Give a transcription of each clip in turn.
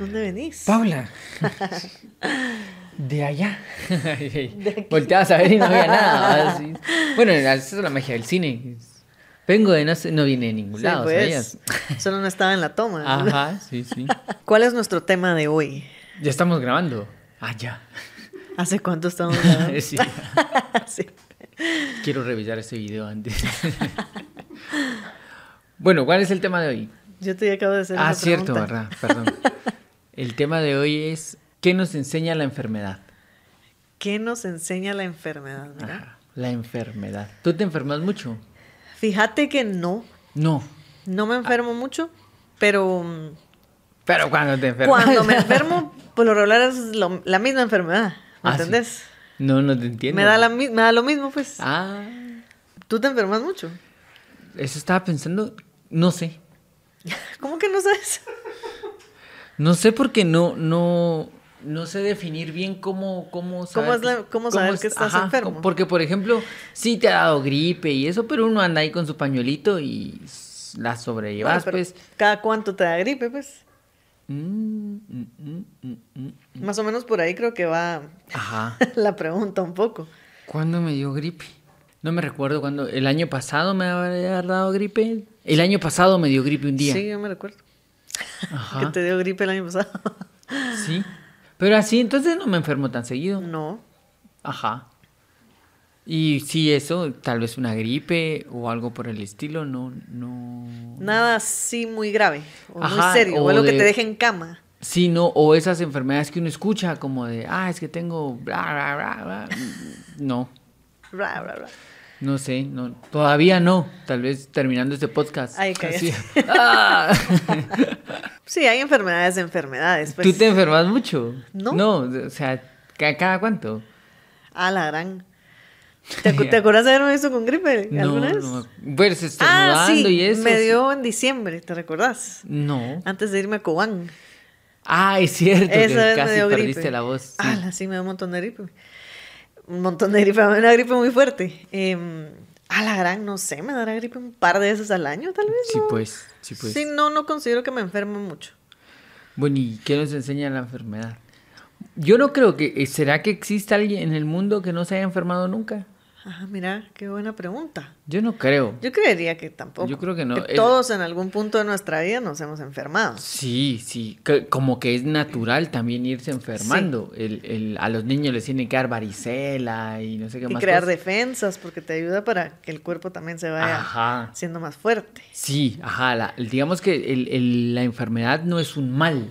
¿Dónde venís? Paula. De allá. Volteabas a ver y no había nada. así. Bueno, esa es la magia del cine. Vengo de no sé, no viene de ningún Sí, lado, pues. Solo no estaba en la toma. Ajá, sí, sí. ¿Cuál es nuestro tema de hoy? Ya estamos grabando. Ah, ya. ¿Hace cuánto estamos grabando? Sí. Sí. Quiero revisar ese video antes. bueno, ¿cuál es el tema de hoy? Yo te acabo de hacer Ah, cierto, pregunta. verdad, perdón. El tema de hoy es ¿qué nos enseña la enfermedad? ¿Qué nos enseña la enfermedad? Ajá, la enfermedad. ¿Tú te enfermas mucho? Fíjate que no, No. no me enfermo mucho, pero mm, Pero cuando te enfermas. cuando me enfermo, por lo regular es lo- la misma enfermedad, ¿me Ah, sí. entendés? No, no te entiendo. Me da, la, me da lo mismo, pues. Ah, ¿Tú te enfermas mucho? eso estaba pensando. No sé. ¿Cómo que no sabes? No sé porque no, no, no sé definir bien cómo, cómo ¿Cómo es que- la- cómo saber que estás enfermo? Porque, por ejemplo, sí te ha dado gripe y eso, pero uno anda ahí con su pañuelito y la sobrellevas, Bueno, pues. ¿Cada cuánto te da gripe, pues? Mm, mm, mm. Más o menos por ahí creo que va Ajá. la pregunta un poco. ¿Cuándo me dio gripe? No me recuerdo cuándo. ¿El año pasado me había dado gripe? El año pasado me dio gripe un día. Sí, yo me recuerdo. Ajá. Que te dio gripe el año pasado. Sí. Pero así, entonces no me enfermo tan seguido. No. Ajá. Y sí, eso, tal vez una gripe o algo por el estilo, no, no. Nada así muy grave o Ajá, muy serio. O, o algo que te deje en cama. Sí, no, o esas enfermedades que uno escucha como de, ah, es que tengo, bla, bla, bla, bla. No, Bla, bla, bla. No sé, no, todavía no. Tal vez terminando este podcast. Ay, así. Ah. Sí, hay enfermedades de enfermedades. Pues. ¿Tú te enfermas mucho? No. No, o sea, ¿ca- ¿cada cuánto? Ah, la gran. ¿Te, ¿te acuerdas de haberme visto con gripe No, alguna vez? no Pues ah, estornudando sí, y eso. me sí. dio en diciembre, ¿te recordás? No. Antes de irme a Cobán. Ah, es cierto, Esa que vez me casi dio perdiste la voz. sí. Ah, sí, me dio un montón de gripe. Un montón de gripe, una gripe muy fuerte. Eh, a la gran, no sé, me dará gripe un par de veces al año, tal vez. Sí, ¿no? pues, sí, pues. Sí, no, no considero que me enferme mucho. Bueno, ¿y qué nos enseña la enfermedad? Yo no creo que... eh, ¿Será que existe alguien en el mundo que no se haya enfermado nunca? Ah, mira, qué buena pregunta. Yo no creo. Yo creería que tampoco. Yo creo que no. Es- todos en algún punto de nuestra vida nos hemos enfermado. Sí, sí, que- como que es natural también irse enfermando. El, el- a los niños les tiene que dar varicela y no sé qué Y más. crear cosas. defensas, porque te ayuda para que el cuerpo también se vaya Ajá. siendo más fuerte. Sí, ajá. la- digamos que el- el- la enfermedad no es un mal.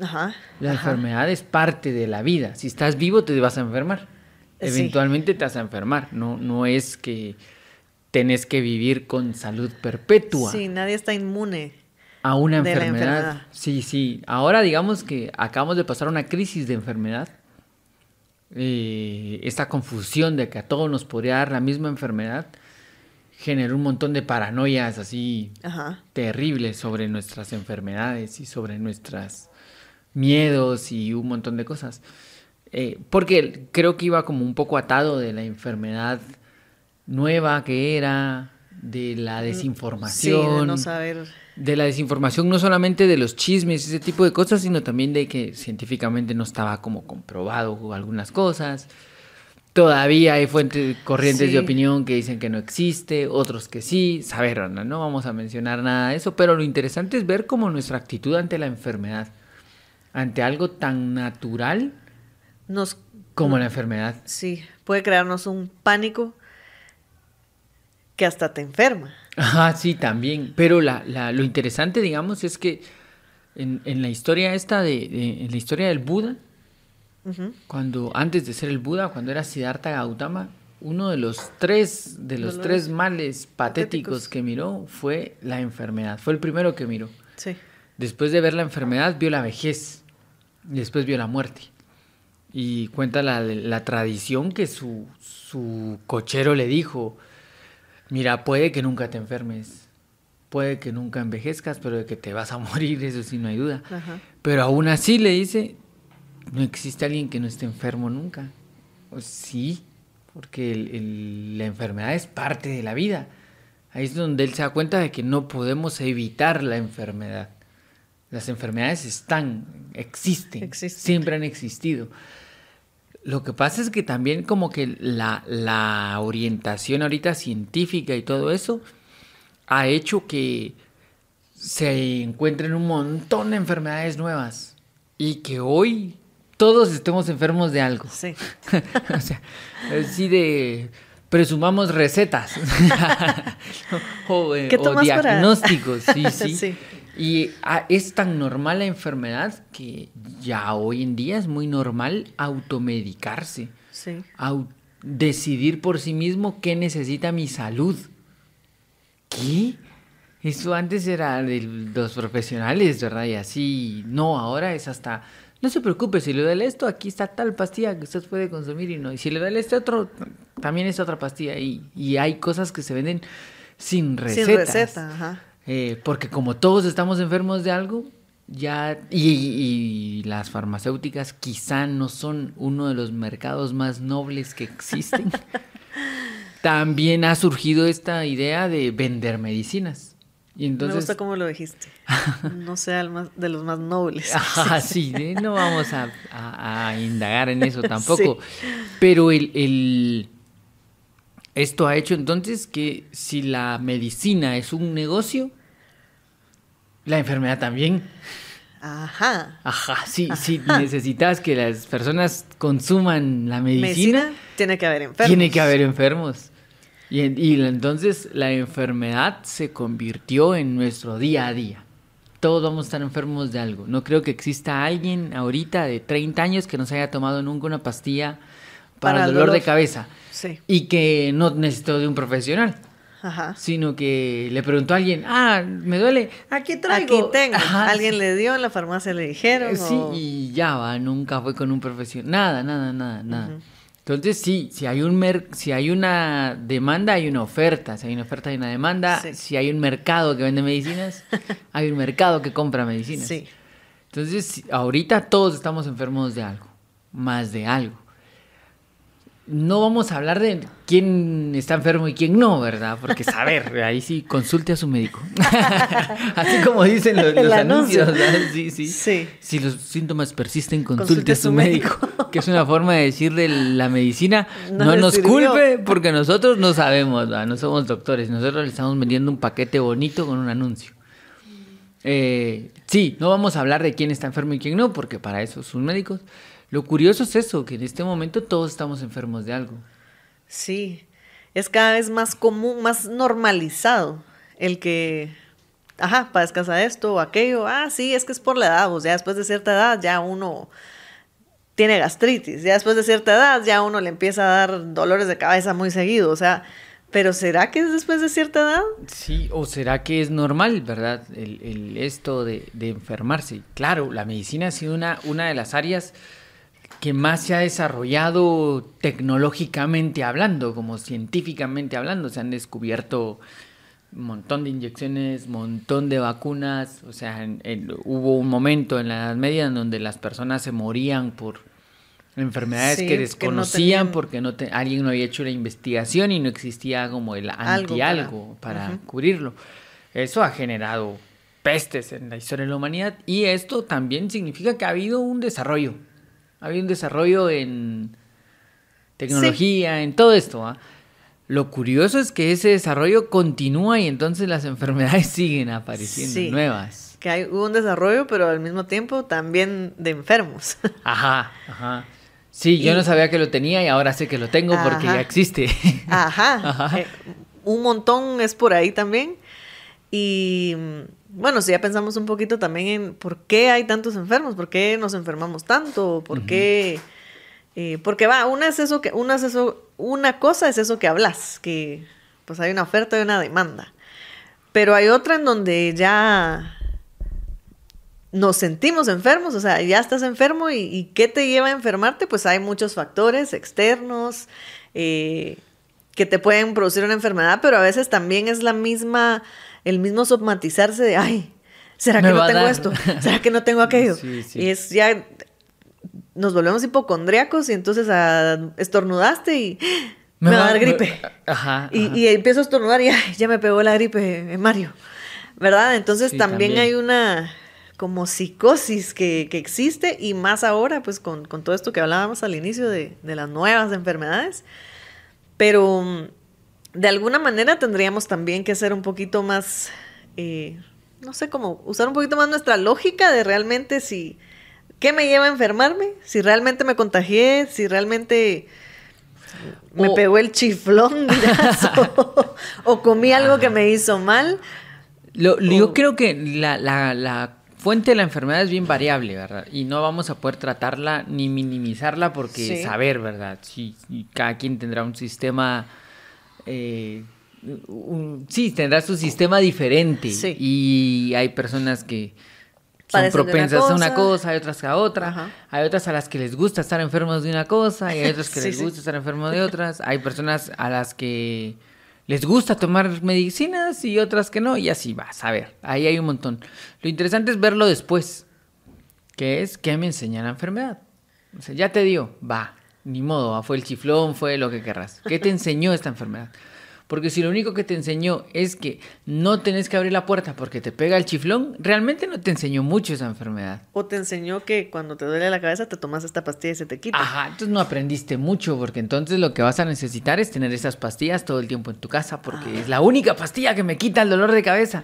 Ajá. La ajá. enfermedad es parte de la vida. Si estás vivo, te vas a enfermar. Sí. Eventualmente te vas a enfermar. No, no es que tenés que vivir con salud perpetua Sí, nadie está inmune. a una enfermedad. enfermedad. Sí, sí. Ahora digamos que acabamos de pasar una crisis de enfermedad. Eh, esta confusión de que a todos nos podría dar la misma enfermedad generó un montón de paranoias así Ajá. terribles sobre nuestras enfermedades y sobre nuestros miedos y un montón de cosas. Eh, porque creo que iba como un poco atado de la enfermedad nueva que era, de la Sí, desinformación. de no saber. De la desinformación, no solamente de los chismes, ese tipo de cosas, sino también de que científicamente no estaba como comprobado algunas cosas. Todavía hay fuentes, corrientes Sí. de opinión que dicen que no existe, otros que sí. Saber, no, no vamos a mencionar nada de eso, pero lo interesante es ver cómo nuestra actitud ante la enfermedad, ante algo tan natural Nos, como la enfermedad. sí, puede crearnos un pánico que hasta te enferma. Ajá, sí, también. Pero la, la- lo interesante, digamos, es que en, en la historia esta de, de- en la historia del Buda, cuando antes de ser el Buda, cuando era Siddhartha Gautama, uno de los tres de los Dolores tres males patéticos patéticos. que miró fue la enfermedad. Fue el primero que miró. Sí. Después de ver la enfermedad, vio la vejez. Y después vio la muerte. Y cuenta la, la tradición que su, su cochero le dijo, mira, puede que nunca te enfermes, puede que nunca envejezcas, pero de que te vas a morir, eso sí no hay duda. Ajá. Pero aún así le dice, no existe alguien que no esté enfermo nunca. Sí, porque el- el- la enfermedad es parte de la vida. Ahí es donde él se da cuenta de que no podemos evitar la enfermedad. Las enfermedades están, existen, Existen. siempre han existido. Lo que pasa es que también como que la, la orientación ahorita científica y todo eso ha hecho que se encuentren un montón de enfermedades nuevas y que hoy todos estemos enfermos de algo. Sí. o sea, así de presumamos recetas o, eh, ¿Qué o tomas para- diagnósticos, sí, sí. Sí. Y ah, es tan normal la enfermedad que ya hoy en día es muy normal automedicarse, Sí. au- decidir por sí mismo qué necesita mi salud. ¿Qué? Eso antes era de los profesionales, ¿verdad? Y así, no, ahora es hasta, no se preocupe, si le duele esto, aquí está tal pastilla que usted puede consumir y no. Y si le duele este otro, también es otra pastilla. Y, y hay cosas que se venden sin recetas. Sin receta, ajá. Eh, porque como todos estamos enfermos de algo, ya. Y, y las farmacéuticas quizá no son uno de los mercados más nobles que existen. También ha surgido esta idea de vender medicinas. Y Me entonces. gusta cómo lo dijiste. No sea el más, de los más nobles. Ajá, sí, ¿eh? no vamos a, a- a indagar en eso tampoco. Pero el, el- esto ha hecho entonces que si la medicina es un negocio, la enfermedad también. Ajá. Ajá, sí, sí, necesitas que las personas consuman la medicina, Medicina, tiene que haber enfermos. tiene que haber enfermos. Y, entonces la enfermedad se convirtió en nuestro día a día. Todos vamos a estar enfermos de algo. No creo que exista alguien ahorita de 30 años que no se haya tomado nunca una pastilla para, Para el dolor, de cabeza Sí. y que no necesitó de un profesional, Ajá. sino que le preguntó a alguien, ah, me duele, aquí traigo. Aquí tengo. Ajá, Alguien sí. le dio en la farmacia, le dijeron. Sí, o- y ya va, nunca fue con un profesional, nada, nada, nada, nada. Entonces sí, si hay un mer si hay una demanda, hay una oferta, si hay una oferta hay una demanda, Sí. si hay un mercado que vende medicinas, hay un mercado que compra medicinas. Sí. Entonces, ahorita todos estamos enfermos de algo, más de algo. No vamos a hablar de quién está enfermo y quién no, ¿verdad? Porque saber, ahí sí, consulte a su médico. Así como dicen los, anuncios, ¿verdad? Sí, sí. Sí. Si los síntomas persisten, consulte, Consulte a su médico. que es una forma de decirle la medicina, No nos sirvió. culpe porque nosotros no sabemos, ¿verdad? no somos doctores. Nosotros le estamos vendiendo un paquete bonito con un anuncio. Eh, sí, no vamos a hablar de quién está enfermo y quién no, porque para eso son médicos. Lo curioso es eso, que en este momento todos estamos enfermos de algo. Sí, es cada vez más común, más normalizado el que, ajá, padezcas a esto o aquello. Ah, sí, es que es por la edad, o sea, después de cierta edad ya uno tiene gastritis, ya después de cierta edad ya uno le empieza a dar dolores de cabeza muy seguido, o sea, pero ¿será que es después de cierta edad? Sí, o será que es normal, ¿verdad? El, el esto de, de enfermarse. Claro, la medicina ha sido una, una de las áreas que más se ha desarrollado tecnológicamente hablando, como científicamente hablando. Se han descubierto un montón de inyecciones, montón de vacunas. O sea, en- en- hubo un momento en la Edad Media en donde las personas se morían por enfermedades Sí, que que no desconocían porque no te- alguien no había hecho la investigación y no existía como el Algo anti-algo para- cubrirlo. Eso ha generado pestes en la historia de la humanidad y esto también significa que ha habido un desarrollo. Ha habido un desarrollo en tecnología, en todo esto. ¿ah? Lo curioso es que ese desarrollo continúa y entonces las enfermedades siguen apareciendo Sí. nuevas. Que hay, hubo un desarrollo, pero al mismo tiempo también de enfermos. Ajá, ajá. Sí, yo no sabía que lo tenía y ahora sé que lo tengo porque ya existe. Ajá. Ajá. eh, un montón es por ahí también. Y bueno, si ya pensamos un poquito también en por qué hay tantos enfermos, por qué nos enfermamos tanto, por qué. eh, porque va, una es eso que, una es eso, una cosa es eso que hablas, que pues hay una oferta y una demanda. Pero hay otra en donde ya nos sentimos enfermos, o sea, ya estás enfermo y, y ¿qué te lleva a enfermarte? Pues hay muchos factores externos eh, que te pueden producir una enfermedad, pero a veces también es la misma, el mismo somatizarse de, ay, ¿será Me que no tengo dar". esto? ¿Será que no tengo aquello? Sí, sí. Y es ya, nos volvemos hipocondriacos y entonces ah, estornudaste y me, va a dar gripe. Ajá. Y, ajá. y empiezo a estornudar y ay, ya me pegó la gripe, eh, Mario. ¿Verdad? Entonces Sí, también, también. hay una como psicosis que, que existe y más ahora, pues con, con, todo esto que hablábamos al inicio de, de las nuevas enfermedades. Pero mm, de alguna manera tendríamos también que ser un poquito más, eh, no sé, cómo usar un poquito más nuestra lógica de realmente si, ¿qué me lleva a enfermarme? Si realmente me contagié, si realmente me O- pegó el chiflón o, o comí algo que me hizo mal. Lo- lo- yo creo que la, la- la fuente de la enfermedad es bien variable, ¿verdad? Y no vamos a poder tratarla ni minimizarla porque Sí. saber, ¿verdad? Sí, y cada quien tendrá un sistema... eh, un- sí, tendrá su sistema diferente. Sí. Y hay personas que son una propensas a una cosa. hay otras a otra. Ajá. Hay otras a las que les gusta estar enfermos de una cosa y hay otras que Sí, les sí. gusta estar enfermos de otras. Hay personas a las que les gusta tomar medicinas y otras que no, y así vas, a ver, ahí hay un montón. Lo interesante es verlo después, que es qué me enseña la enfermedad. O sea, ya te dio, va, ni modo, va, fue el chiflón, fue lo que querrás. ¿Qué te enseñó esta enfermedad? Porque si lo único que te enseñó es que no tenés que abrir la puerta porque te pega el chiflón, realmente no te enseñó mucho esa enfermedad. O te enseñó que cuando te duele la cabeza te tomas esta pastilla y se te quita. Ajá, entonces no aprendiste mucho, porque entonces lo que vas a necesitar es tener esas pastillas todo el tiempo en tu casa, porque es la única pastilla que me quita el dolor de cabeza.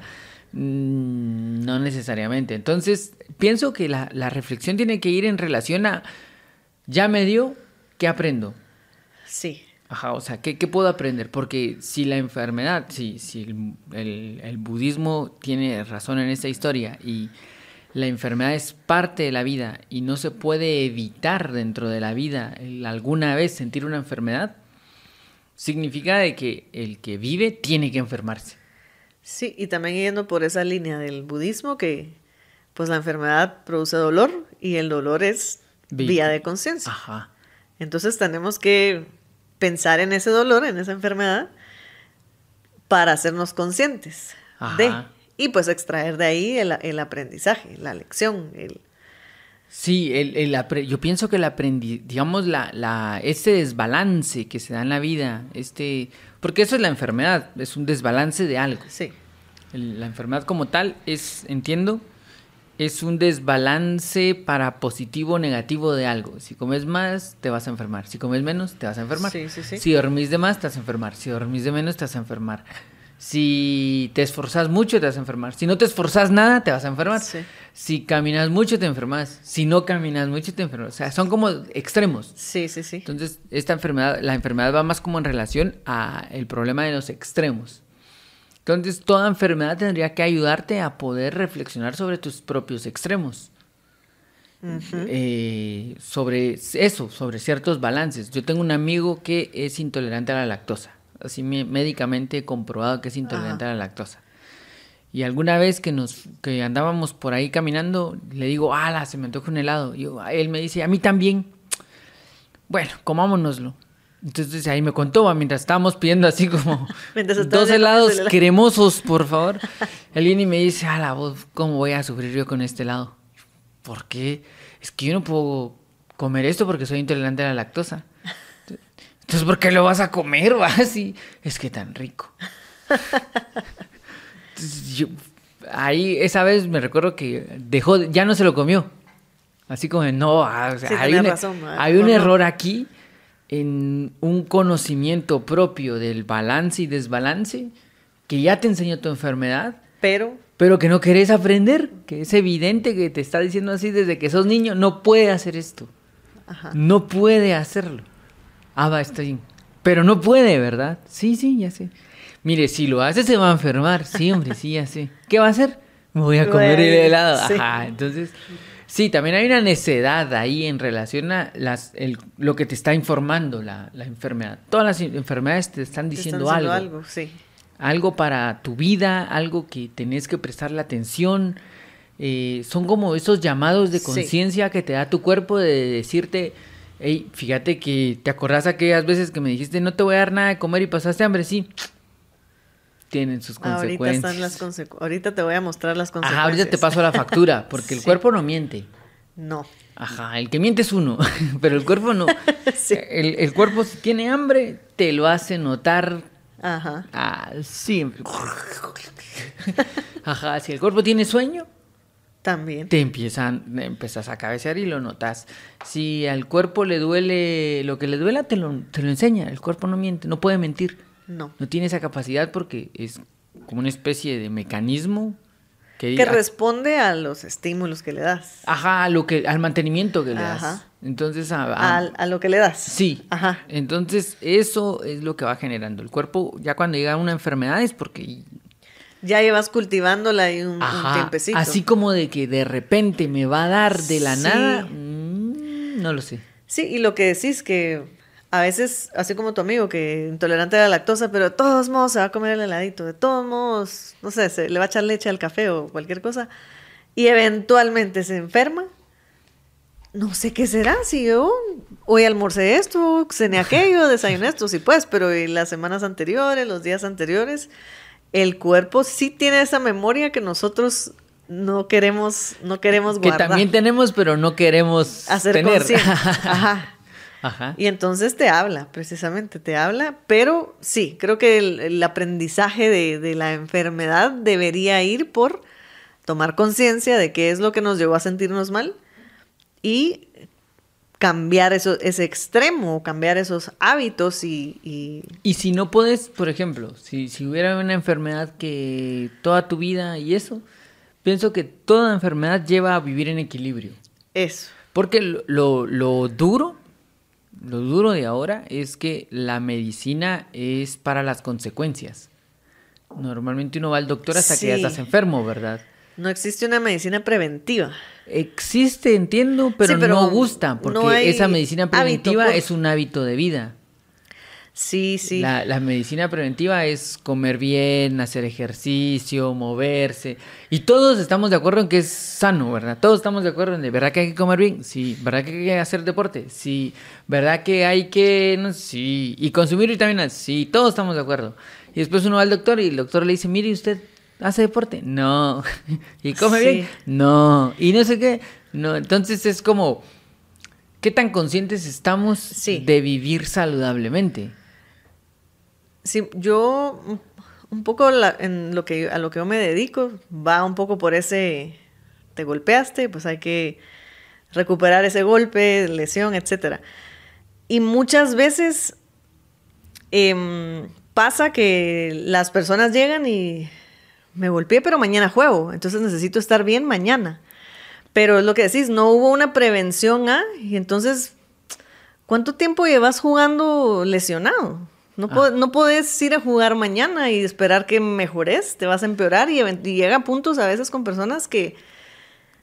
Mm, no necesariamente. Entonces, pienso que la, la reflexión tiene que ir en relación a, ya me dio, ¿qué aprendo? Sí. Ajá, o sea, ¿qué, qué puedo aprender? Porque si la enfermedad, si, si el, el- el budismo tiene razón en esta historia y la enfermedad es parte de la vida y no se puede evitar dentro de la vida el alguna vez sentir una enfermedad, significa de que el que vive tiene que enfermarse. Sí, y también yendo por esa línea del budismo que pues la enfermedad produce dolor y el dolor es vía de conciencia. Ajá. Entonces tenemos que pensar en ese dolor, en esa enfermedad, para hacernos conscientes de. Y pues extraer de ahí el, el aprendizaje, la lección. El, Sí, el, yo pienso que el aprendi, digamos, la, la, ese desbalance que se da en la vida, este, porque eso es la enfermedad, es un desbalance de algo. sí, la enfermedad como tal es, entiendo, es un desbalance para positivo o negativo de algo. Si comes más, te vas a enfermar. Si comes menos, te vas a enfermar. Sí, sí, sí. Si dormís de más, te vas a enfermar. Si dormís de menos, te vas a enfermar. Si te esforzas mucho, te vas a enfermar. Si no te esforzas nada, te vas a enfermar. Si caminas mucho, te enfermas. Si no caminas mucho, te enfermas. O sea, son como extremos. sí, sí, sí. Entonces, esta enfermedad, la enfermedad va más como en relación a el problema de los extremos. Entonces, toda enfermedad tendría que ayudarte a poder reflexionar sobre tus propios extremos. Eh, sobre eso, sobre ciertos balances. Yo tengo un amigo que es intolerante a la lactosa. Así me- médicamente comprobado que es intolerante a la lactosa. Y alguna vez que nos que andábamos por ahí caminando, le digo, ala, se me antoja un helado. Y yo- él me dice, a mí también. Bueno, comámonoslo. Entonces ahí me contó, mientras estábamos pidiendo así como dos helados el helado. cremosos, por favor. Viene y me dice, ala, vos, ¿cómo voy a sufrir yo con este helado? ¿Por qué? Es que yo no puedo comer esto porque soy intolerante a la lactosa. Entonces, ¿por qué lo vas a comer, va? Así, es que tan rico. Entonces, yo- ahí esa vez me recuerdo que dejó, ya no se lo comió. Así como, no, ah, o sea, Sí, hay, tenés un, razón, hay un no. error aquí en un conocimiento propio del balance y desbalance que ya te enseñó tu enfermedad, Pero, pero que no querés aprender, que es evidente que te está diciendo así desde que sos niño, no puede hacer esto, ajá. no puede hacerlo. Ah, va, bien. Pero no puede, ¿verdad? Sí, sí, ya sé. Mire, si lo hace se va a enfermar. Sí, hombre, sí, ya sé. ¿Qué va a hacer? Me voy a comer el helado. Ajá, entonces... Sí, también hay una necedad ahí en relación a las, el- lo que te está informando la, la enfermedad. Todas las enfermedades te están te diciendo, están diciendo algo. algo, sí. Algo para tu vida, algo que tenés que prestarle atención. Eh, son como esos llamados de Sí. conciencia que te da tu cuerpo de decirte, hey, fíjate que te acordás aquellas veces que me dijiste no te voy a dar nada de comer y pasaste hambre, sí. Tienen sus Ahorita consecuencias. están las consecu- Ahorita te voy a mostrar las consecuencias. Ajá, ahorita te paso la factura, porque el cuerpo no miente. No. Ajá, el que miente es uno, pero el cuerpo no. Sí. el, el cuerpo si tiene hambre, te lo hace notar Ajá. Ah, siempre. Ajá, si el cuerpo tiene sueño, También. te empiezan, empezás a cabecear y lo notas. Si al cuerpo le duele, lo que le duela te lo, te lo enseña. El cuerpo no miente, no puede mentir. No. No tiene esa capacidad porque es como una especie de mecanismo que, Que responde a los estímulos que le das. Ajá, a lo que, al mantenimiento que le Ajá. das. Entonces, a- a- lo que le das. sí. Ajá. Entonces, eso es lo que va generando. El cuerpo, ya cuando llega una enfermedad es porque Ya llevas cultivándola ahí un, tiempecito. así como de que de repente me va a dar de la Sí. nada, mm, no lo sé. Sí, y lo que decís que a veces, así como tu amigo, que intolerante a la lactosa, pero de todos modos se va a comer el heladito, de todos modos, no sé, se le va a echar leche al café o cualquier cosa, y eventualmente se enferma. No sé qué será, si yo hoy almorcé esto, cené aquello, desayuné esto, sí pues, pero en las semanas anteriores, los días anteriores, el cuerpo sí tiene esa memoria que nosotros no queremos, no queremos Que guardar. también tenemos, pero no queremos hacer tener. Ajá. Ajá. Y entonces te habla, precisamente, te habla, pero sí, creo que el, el aprendizaje de, de la enfermedad debería ir por tomar conciencia de qué es lo que nos llevó a sentirnos mal y cambiar eso, ese extremo, cambiar esos hábitos y, y- Y si no puedes, por ejemplo, si, si hubiera una enfermedad que toda tu vida y eso, pienso que toda enfermedad lleva a vivir en equilibrio. eso. Porque lo, lo, lo duro, lo duro de ahora es que la medicina es para las consecuencias. Normalmente uno va al doctor hasta que ya estás enfermo, ¿verdad? No existe una medicina preventiva. Existe, entiendo, pero, Sí, pero no gusta, porque no esa medicina preventiva es un hábito de vida. Sí, sí. La, la medicina preventiva es comer bien, hacer ejercicio, moverse. Y todos estamos de acuerdo en que es sano, ¿verdad? Todos estamos de acuerdo en de verdad que hay que comer bien, sí. ¿Verdad que hay que hacer deporte? Sí. ¿Verdad que hay que, no sí. Y consumir vitaminas, sí. Todos estamos de acuerdo. Y después uno va al doctor y el doctor le dice, mire, ¿usted hace deporte? No. ¿Y come Sí. bien? No. Y no sé qué. No. Entonces es como, ¿qué tan conscientes estamos Sí. de vivir saludablemente? Sí, yo un- poco en lo que a lo que yo me dedico va un poco por ese te golpeaste, pues hay que recuperar ese golpe, lesión, etcétera. Y muchas veces em, pasa que las personas llegan y me golpeé, pero mañana juego, entonces necesito estar bien mañana. Pero es lo que decís, no hubo una prevención A, y entonces, ¿cuánto tiempo llevas jugando lesionado? No, po- no podés ir a jugar mañana y esperar que mejores, te vas a empeorar y, llega a puntos a veces con personas que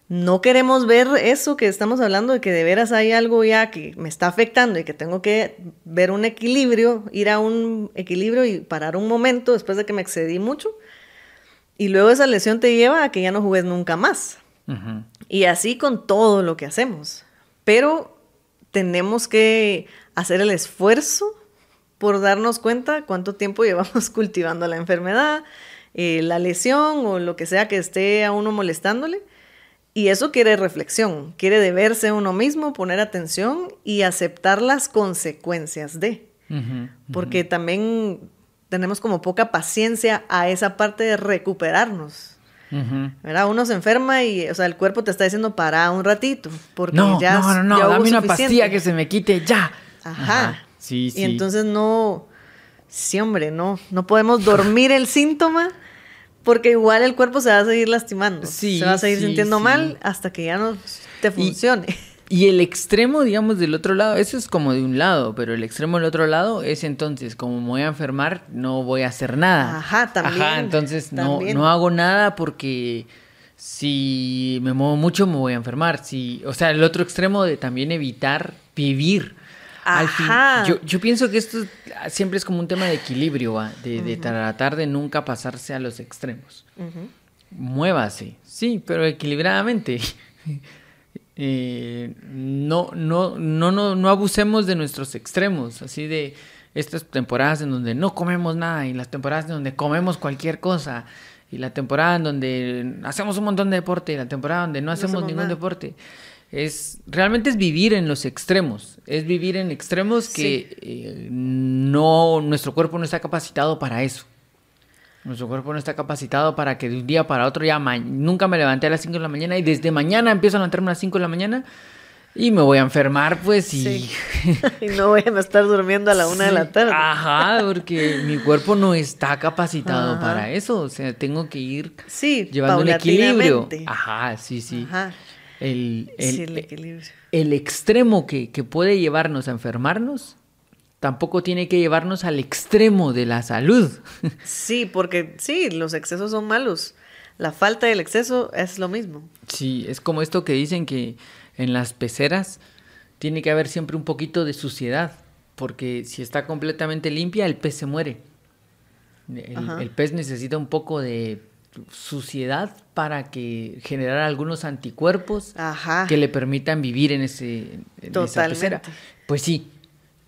no queremos ver eso que estamos hablando de que de veras hay algo ya que me está afectando y que tengo que ver un equilibrio, ir a un equilibrio y parar un momento después de que me excedí mucho. Y luego esa lesión te lleva a que ya no juegues nunca más. Y así con todo lo que hacemos. Pero tenemos que hacer el esfuerzo por darnos cuenta cuánto tiempo llevamos cultivando la enfermedad, eh, la lesión o lo que sea que esté a uno molestándole. Y eso quiere reflexión, quiere deberse a uno mismo, poner atención y aceptar las consecuencias de. Ujú. Porque también tenemos como poca paciencia a esa parte de recuperarnos. ¿verdad? Uno se enferma y, o sea, el cuerpo te está diciendo para un ratito. Porque No, ya, no, no, no, ya dame una suficiente". pastilla que se me quite ya. Ajá. Sí, sí. Y entonces no, sí, hombre, no, no podemos dormir el síntoma porque igual el cuerpo se va a seguir lastimando. Sí, se va a seguir sí, sintiendo sí. mal hasta que ya no te funcione. Y el extremo, digamos, del otro lado, eso es como de un lado, pero el extremo del otro lado es entonces, como me voy a enfermar, no voy a hacer nada. Ajá, también, Ajá, entonces no, no hago nada porque si me muevo mucho me voy a enfermar. Si, o sea, el otro extremo de también evitar vivir. Al fin, yo, yo pienso que esto siempre es como un tema de equilibrio, de, de tratar de nunca pasarse a los extremos. Muévase, sí, pero equilibradamente. Eh, no, no, no, no, no abusemos de nuestros extremos, así de estas temporadas en donde no comemos nada y las temporadas en donde comemos cualquier cosa y la temporada en donde hacemos un montón de deporte y la temporada donde no hacemos hacemos ningún nada. deporte. Es, realmente es vivir en los extremos, es vivir en extremos que Sí. eh, no, nuestro cuerpo no está capacitado para eso. Nuestro cuerpo no está capacitado para que de un día para otro ya nunca me levanté a las 5 de la mañana y desde mañana empiezo a levantarme a las 5 de la mañana y me voy a enfermar, pues, y... y no voy a estar durmiendo a la una de la tarde. Ajá, porque mi cuerpo no está capacitado para eso. O sea, tengo que ir sí, llevando un equilibrio. Ajá, sí, sí. Ajá. El, el, el, equilibrio. el extremo que, que puede llevarnos a enfermarnos tampoco tiene que llevarnos al extremo de la salud. Sí, porque sí, los excesos son malos. La falta del exceso es lo mismo. Sí, es como esto que dicen que en las peceras tiene que haber siempre un poquito de suciedad, porque si está completamente limpia, el pez se muere. El, pez necesita un poco de suciedad para que generar algunos anticuerpos que le permitan vivir en ese en esa pecera. Pues sí,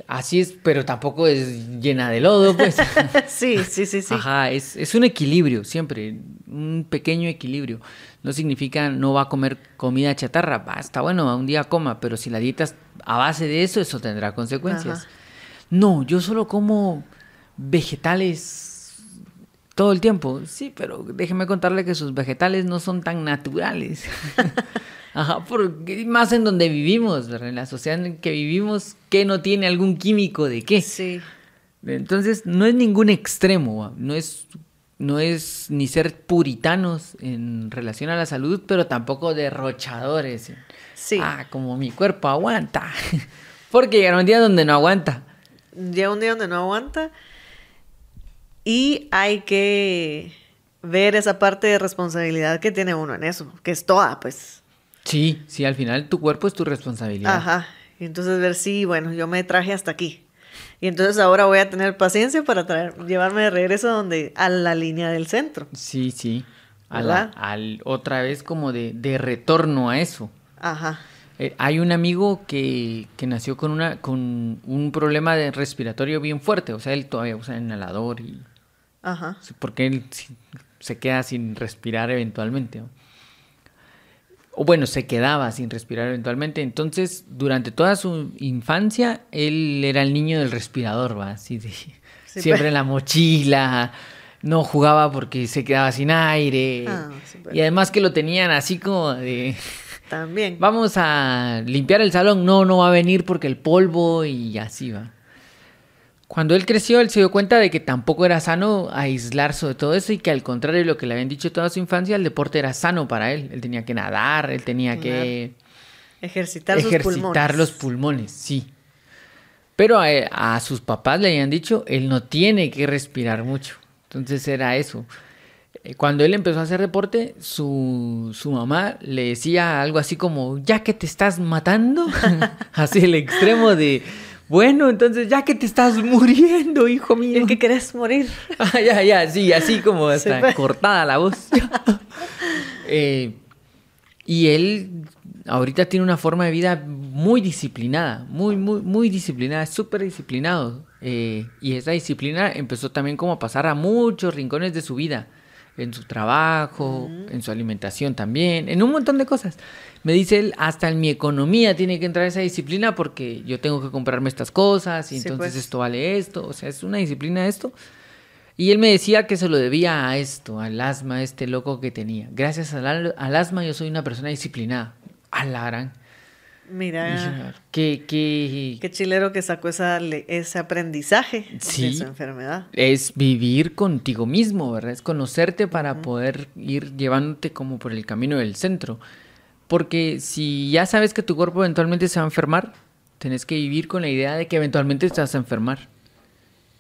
Así es, pero tampoco es llena de lodo, pues. sí, sí, sí, sí. Ajá, es, es, un equilibrio, siempre, un pequeño equilibrio. No significa no va a comer comida chatarra, va, está bueno, un día coma, pero si la dieta es a base de eso, eso tendrá consecuencias. No, yo solo como vegetales todo el tiempo. Sí, pero déjeme contarle que sus vegetales no son tan naturales. Ajá, porque más en donde vivimos, en la sociedad en que vivimos, que no tiene algún químico de qué. Sí. Entonces, no es ningún extremo, no es, no es ni ser puritanos en relación a la salud, pero tampoco derrochadores. Sí. Ah, como mi cuerpo aguanta. porque llega un día donde no aguanta. Llega un día donde no aguanta y hay que ver esa parte de responsabilidad que tiene uno en eso, que es toda, pues. Sí, sí, al final tu cuerpo es tu responsabilidad. Ajá. Y entonces ver si, bueno, yo me traje hasta aquí. Y entonces ahora voy a tener paciencia para traer, llevarme de regreso a donde, a la línea del centro. Sí, sí. A la, al, otra vez como de, de retorno a eso. Ajá. Eh, hay un amigo que, que, nació con una con un problema de respiratorio bien fuerte, o sea, él todavía usa inhalador y Ajá. porque él se queda sin respirar eventualmente. ¿no? o bueno, se quedaba sin respirar eventualmente. Entonces, durante toda su infancia, él era el niño del respirador, va, así de, siempre en la mochila, no jugaba porque se quedaba sin aire. Ah, y además que lo tenían así como de... También. Vamos a limpiar el salón. No, no va a venir porque el polvo y así va. Cuando él creció, él se dio cuenta de que tampoco era sano aislarse de todo eso y que al contrario de lo que le habían dicho toda su infancia, el deporte era sano para él. Él tenía que nadar, él tenía que ejercitar, ejercitar los pulmones, sí. Pero a, sus papás le habían dicho, él no tiene que respirar mucho. Entonces era eso. Eh, cuando él empezó a hacer deporte, su, su mamá le decía algo así como, ya que te estás matando, así el extremo de bueno, entonces ya que te estás muriendo, hijo mío. El que querés morir. Ah, ya, ya, sí, así como está cortada la voz. Eh, y él ahorita tiene una forma de vida muy disciplinada, muy, muy, muy disciplinada, súper disciplinado. Eh, y esa disciplina empezó también como a pasar a muchos rincones de su vida, en su trabajo, en su alimentación también, en un montón de cosas. Me dice él, hasta en mi economía tiene que entrar esa disciplina porque yo tengo que comprarme estas cosas y entonces pues. esto vale esto. O sea, es una disciplina esto. Y él me decía que se lo debía a esto, al asma, este loco que tenía. Gracias al, asma yo soy una persona disciplinada. A la gran. Mira, qué, qué, qué chilero que sacó esa, ese aprendizaje de su enfermedad. Es vivir contigo mismo, ¿verdad? Es conocerte para poder ir llevándote como por el camino del centro. Porque si ya sabes que tu cuerpo eventualmente se va a enfermar, tenés que vivir con la idea de que eventualmente te vas a enfermar.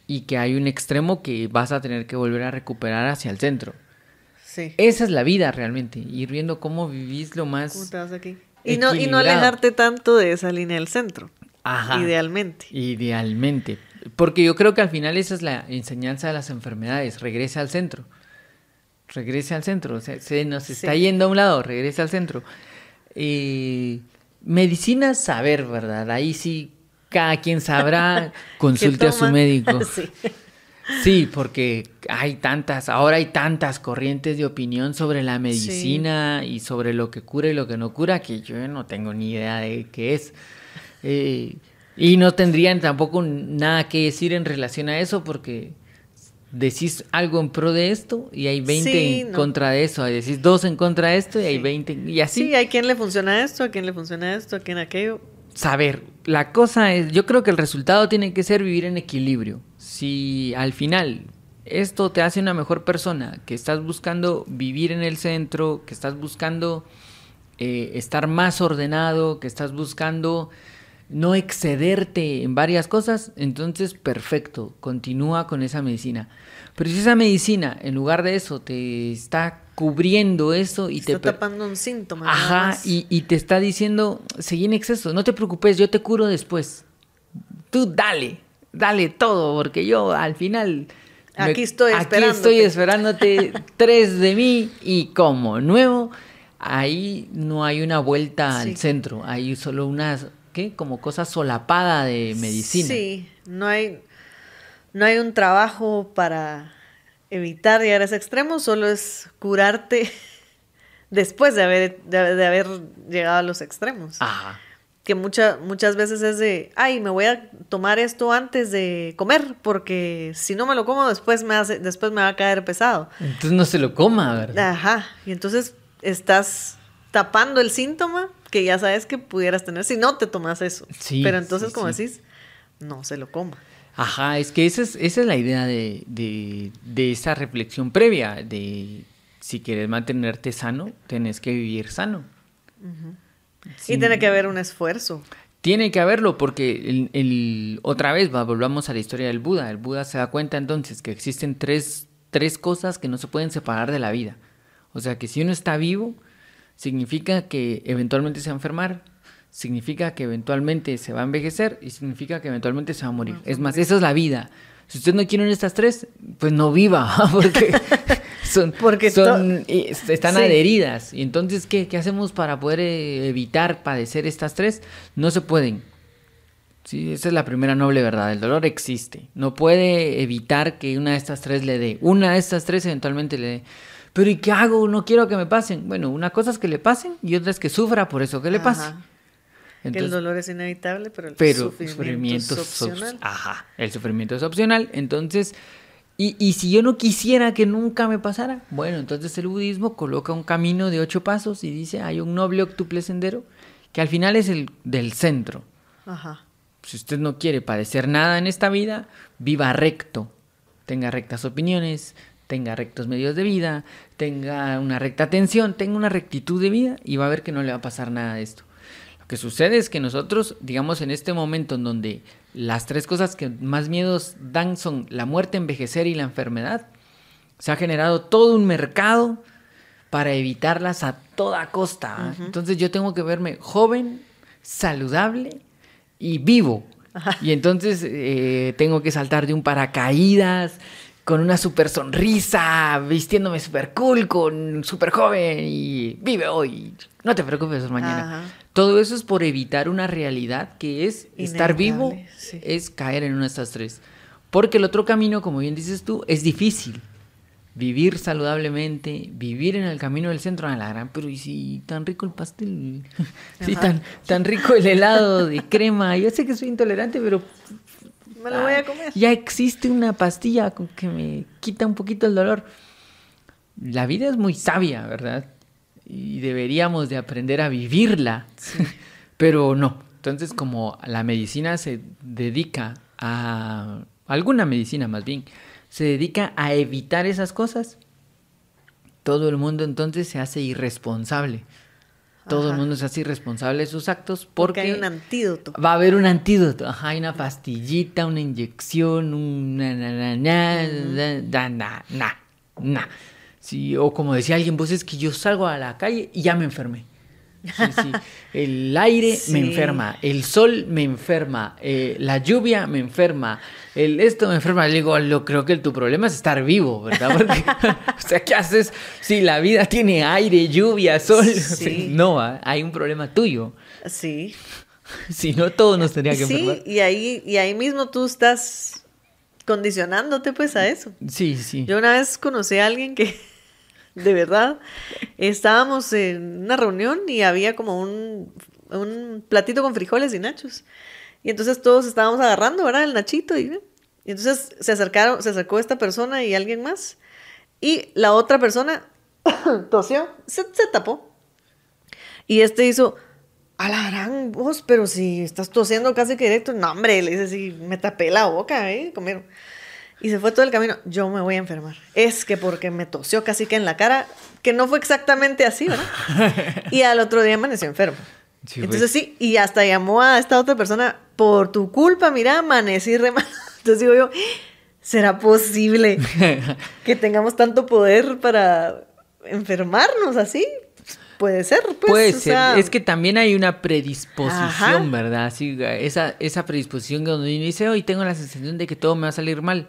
Y que hay un extremo que vas a tener que volver a recuperar hacia el centro. Sí. Esa es la vida realmente. Ir viendo cómo vivís lo más. ¿Cómo te vas aquí? Y no, y no alejarte tanto de esa línea del centro. Ajá. Idealmente. Idealmente. Porque yo creo que al final esa es la enseñanza de las enfermedades. Regresa al centro. Regrese al centro. O sea, se nos está yendo a un lado. Regresa al centro. Eh, medicina, saber, ¿verdad? Ahí sí, cada quien sabrá, consulte a su médico. sí. Porque hay tantas, ahora hay tantas corrientes de opinión sobre la medicina y sobre lo que cura y lo que no cura que yo no tengo ni idea de qué es. Eh, y no tendrían tampoco nada que decir en relación a eso porque decís algo en pro de esto y hay 20 Sí, en no. contra de eso, decís dos en contra de esto y hay Sí. 20 y así. Sí, a quién le funciona esto, a quién le funciona esto, a quién aquello. Saber. La cosa es, yo creo que el resultado tiene que ser vivir en equilibrio. Si al final esto te hace una mejor persona, que estás buscando vivir en el centro, que estás buscando eh, estar más ordenado, que estás buscando no excederte en varias cosas, entonces perfecto, continúa con esa medicina. Pero si esa medicina, en lugar de eso, te está cubriendo eso y te... Está tapando un síntoma. Ajá, y, y te está diciendo, seguí en exceso, no te preocupes, yo te curo después. Tú dale, dale todo, porque yo al final... Aquí estoy Aquí estoy esperándote. esperándote tres de mí y como nuevo, ahí no hay una vuelta Sí. al centro, hay solo una, ¿qué? Como cosa solapada de medicina. Sí, no hay, no hay un trabajo para evitar llegar a ese extremo, solo es curarte después de haber, de, de haber llegado a los extremos. Ajá. Que mucha, muchas veces es de, ay, me voy a tomar esto antes de comer, porque si no me lo como después me, hace, después me va a caer pesado. Entonces no se lo coma, ¿verdad? Ajá, y entonces estás tapando el síntoma que ya sabes que pudieras tener si no te tomas eso. Sí, Pero entonces, sí, como sí. decís, no se lo coma. Ajá, es que esa es, esa es la idea de, de, de esa reflexión previa, de si quieres mantenerte sano, tenés que vivir sano. Y Sí. tiene que haber un esfuerzo. Tiene que haberlo porque el, el- otra vez va, volvamos a la historia del Buda. El Buda se da cuenta entonces que existen tres, tres cosas que no se pueden separar de la vida. O sea que si uno está vivo, significa que eventualmente se va a enfermar, significa que eventualmente se va a envejecer y significa que eventualmente se va a morir. Es más, esa es la vida. Si usted no quiere una de estas tres, pues no viva, porque son, Porque son, están Sí. adheridas. Y entonces, ¿qué, qué hacemos para poder eh, evitar padecer estas tres? No se pueden. Sí, esa es la primera noble verdad. El dolor existe. No puede evitar que una de estas tres le dé. Una de estas tres eventualmente le dé. Pero ¿y qué hago? No quiero que me pasen. Bueno, una cosa es que le pasen y otra es que sufra por eso que le pase. Que el dolor es inevitable, pero el pero sufrimiento, es es op- opcional. Ajá, el sufrimiento es opcional. Entonces, y, y si yo no quisiera que nunca me pasara, bueno, entonces el budismo coloca un camino de ocho pasos y dice, hay un noble octuple sendero que al final es el del centro. Ajá. Si usted no quiere padecer nada en esta vida, viva recto. Tenga rectas opiniones, tenga rectos medios de vida, tenga una recta atención, tenga una rectitud de vida y va a ver que no le va a pasar nada de esto. Lo que sucede es que nosotros, digamos, en este momento en donde las tres cosas que más miedos dan son la muerte, envejecer y la enfermedad, se ha generado todo un mercado para evitarlas a toda costa. Entonces yo tengo que verme joven, saludable y vivo. Y entonces eh, tengo que saltar de un paracaídas con una super sonrisa, vistiéndome super cool, con super joven y vive hoy. No te preocupes por mañana. Ajá. Todo eso es por evitar una realidad que es estar vivo, Inevitable, sí. es caer en una de estas tres. Porque el otro camino, como bien dices tú, es difícil. Vivir saludablemente, vivir en el camino del centro a la gran, pero y si tan rico el pastel, sí, Ajá. tan, tan rico el helado de crema, yo sé que soy intolerante, pero Me lo voy a comer. ya existe una pastilla con que me quita un poquito el dolor. La vida es muy sabia, ¿verdad? Y deberíamos de aprender a vivirla, pero no. Entonces, como la medicina se dedica a, alguna medicina más bien, se dedica a evitar esas cosas, todo el mundo entonces se hace irresponsable. Todo el mundo se hace irresponsable de sus actos Porque porque, hay un antídoto. va a haber un antídoto. Ajá, hay una pastillita, una inyección, una na, na, na, na, na. Sí, o como decía alguien, pues es que yo salgo a la calle y ya me enfermé. Sí, sí. El aire me enferma, el sol me enferma, eh, la lluvia me enferma, el esto me enferma. Le digo, lo, creo que tu problema es estar vivo, ¿verdad? Porque, o sea, ¿qué haces si la vida tiene aire, lluvia, sol? Sí. No, ah, hay un problema tuyo. Sí. Si no, todos nos tendría que Sí, enfermar. y ahí, y ahí mismo tú estás condicionándote pues a eso. Sí, sí. Yo una vez conocí a alguien que, de verdad, estábamos en una reunión y había como un, un platito con frijoles y nachos. Y entonces todos estábamos agarrando, ¿verdad? El nachito y, Y entonces se acercaron, se acercó esta persona y alguien más. Y la otra persona tosió, se, se tapó. Y este hizo, a la gran voz, pero si estás tosiendo casi que directo, no, hombre, le dice, sí, me tapé la boca, ¿eh? Comieron. Y se fue todo el camino, yo me voy a enfermar. Es que porque me tosió casi que en la cara, que no fue exactamente así, ¿verdad? y al otro día amaneció enfermo. Sí, Entonces sí, y hasta llamó a esta otra persona, por tu culpa, mira, amanecí re mal. Entonces digo yo, ¿será posible que tengamos tanto poder para enfermarnos así? Puede ser, pues. Puede ser. sea, Es que también hay una predisposición, Ajá. ¿verdad? Así, esa, esa predisposición donde uno dice, hoy tengo la sensación de que todo me va a salir mal.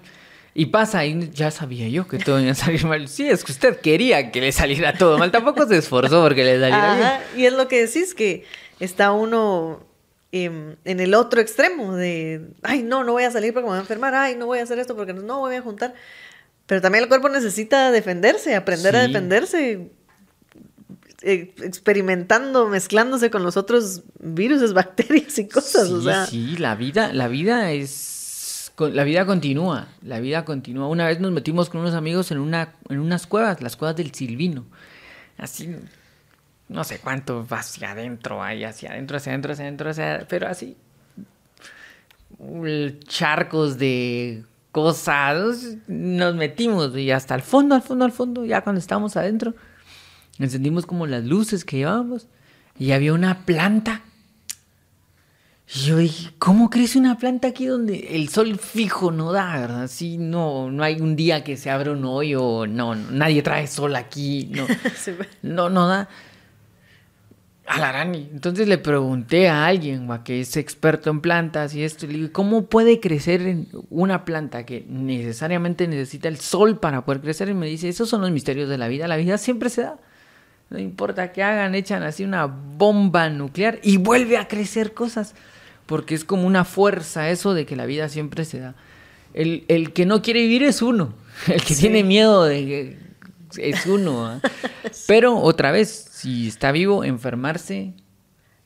Y pasa, y ya sabía yo que todo iba a salir mal. Sí, es que usted quería que le saliera todo mal. Tampoco se esforzó porque le saliera bien. Ajá, y es lo que decís, que está uno em, en el otro extremo de, ay, no, no voy a salir porque me voy a enfermar, ay, no voy a hacer esto porque no, no voy a juntar. Pero también el cuerpo necesita defenderse, aprender a defenderse, experimentando, mezclándose con los otros virus, bacterias y cosas. sí, o sea, sí, la vida, la vida es. La vida continúa, la vida continúa. Una vez nos metimos con unos amigos en, una, en unas cuevas, las cuevas del Silvino. Así, no sé cuánto hacia adentro, ahí hacia adentro, hacia adentro, hacia adentro, hacia pero así. Charcos de cosas. Nos metimos y hasta el fondo, al fondo, al fondo, ya cuando estábamos adentro, encendimos como las luces que llevábamos y había una planta. Y yo dije, ¿cómo crece una planta aquí donde el sol fijo no da, verdad? Así no, no hay un día que se abra un hoyo, no, no, nadie trae sol aquí, no, no, no da. A la Rani. Entonces le pregunté a alguien que es experto en plantas y esto, y le digo, ¿cómo puede crecer una planta que necesariamente necesita el sol para poder crecer? Y me dice, esos son los misterios de la vida, la vida siempre se da. No importa que hagan, echan así una bomba nuclear y vuelve a crecer cosas. Porque es como una fuerza eso de que la vida siempre se da. El, el que no quiere vivir es uno. El que Sí. tiene miedo de que es uno. ¿ah? Pero otra vez, si está vivo, enfermarse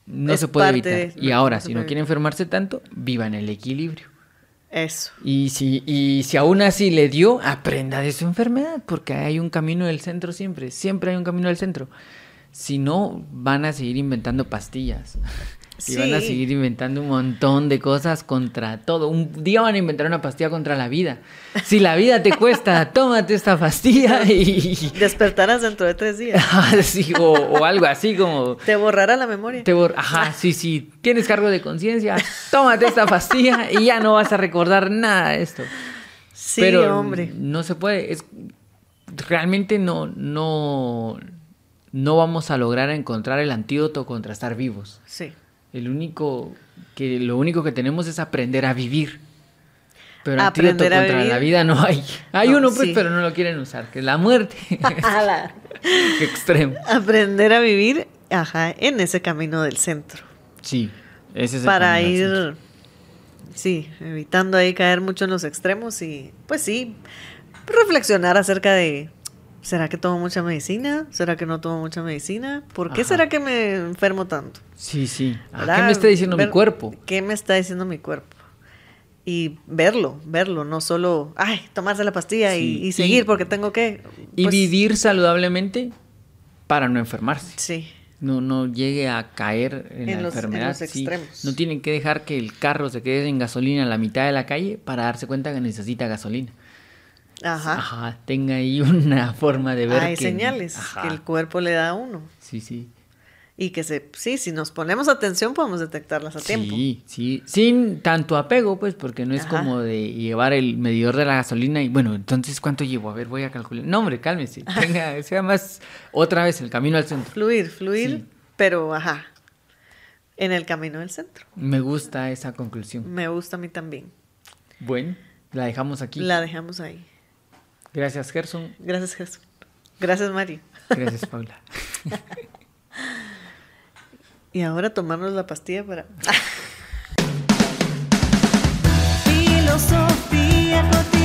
no Es se puede evitar. de- y ahora, no si no quiere enfermarse tanto, viva en el equilibrio. Eso. Y si, y si aún así le dio, aprenda de su enfermedad, porque hay un camino del centro siempre, siempre hay un camino del centro. Si no, van a seguir inventando pastillas. Y van a Sí. seguir inventando un montón de cosas contra todo. Un día van a inventar una pastilla contra la vida. Si la vida te cuesta, tómate esta pastilla y... Despertarás dentro de tres días. Sí, o, o algo así como... Te borrará la memoria. Te bor- Ajá, sí, sí. Tienes cargo de conciencia, tómate esta pastilla y ya no vas a recordar nada de esto. Sí, Pero hombre. no se puede. Es, realmente no, no, no vamos a lograr encontrar el antídoto contra estar vivos. Sí. El único que lo único que tenemos es aprender a vivir. Pero Aprender antídoto a contra vivir. la vida no hay. Hay No, uno, pues, sí. pero no lo quieren usar, que es la muerte. Qué extremo. Aprender a vivir, ajá, en ese camino del centro. Sí, ese es el para camino ir, sí, evitando ahí caer mucho en los extremos y, pues sí, reflexionar acerca de, ¿será que tomo mucha medicina? ¿Será que no tomo mucha medicina? ¿Por qué Ajá. será que me enfermo tanto? Sí, sí. Ah, ¿Verdad? ¿Qué me está diciendo mi cuerpo? ¿Qué me está diciendo mi cuerpo? Y verlo, verlo, no solo, ay, tomarse la pastilla y- Sí, y, seguir y- porque tengo que... Y pues, vivir saludablemente para no enfermarse. Sí, No, no llegue a caer en, En la los- en enfermedad. sí. extremos. No tienen que dejar que el carro se quede en gasolina a la mitad de la calle para darse cuenta que necesita gasolina. Ajá. Ajá, tenga ahí una forma de ver Hay que- señales Ajá, que el cuerpo le da a uno. Sí, sí. Y que se, sí, si nos ponemos atención podemos detectarlas a tiempo. Sí, sí. Sin tanto apego, pues, porque no es Ajá. como de llevar el medidor de la gasolina y, bueno, entonces, ¿cuánto llevo? A ver, voy a calcular. No, hombre, cálmese. Tenga, sea más, otra vez, el camino al centro. Fluir, fluir, Sí. pero ajá, en el camino del centro. Me gusta esa conclusión. Me gusta a mí también. Bueno, la dejamos aquí. La dejamos ahí. Gracias, Gerson. Gracias, Jesús. Gracias, Mario. Gracias, Paula. Y ahora tomarnos la pastilla para... Filosofía cotidiana.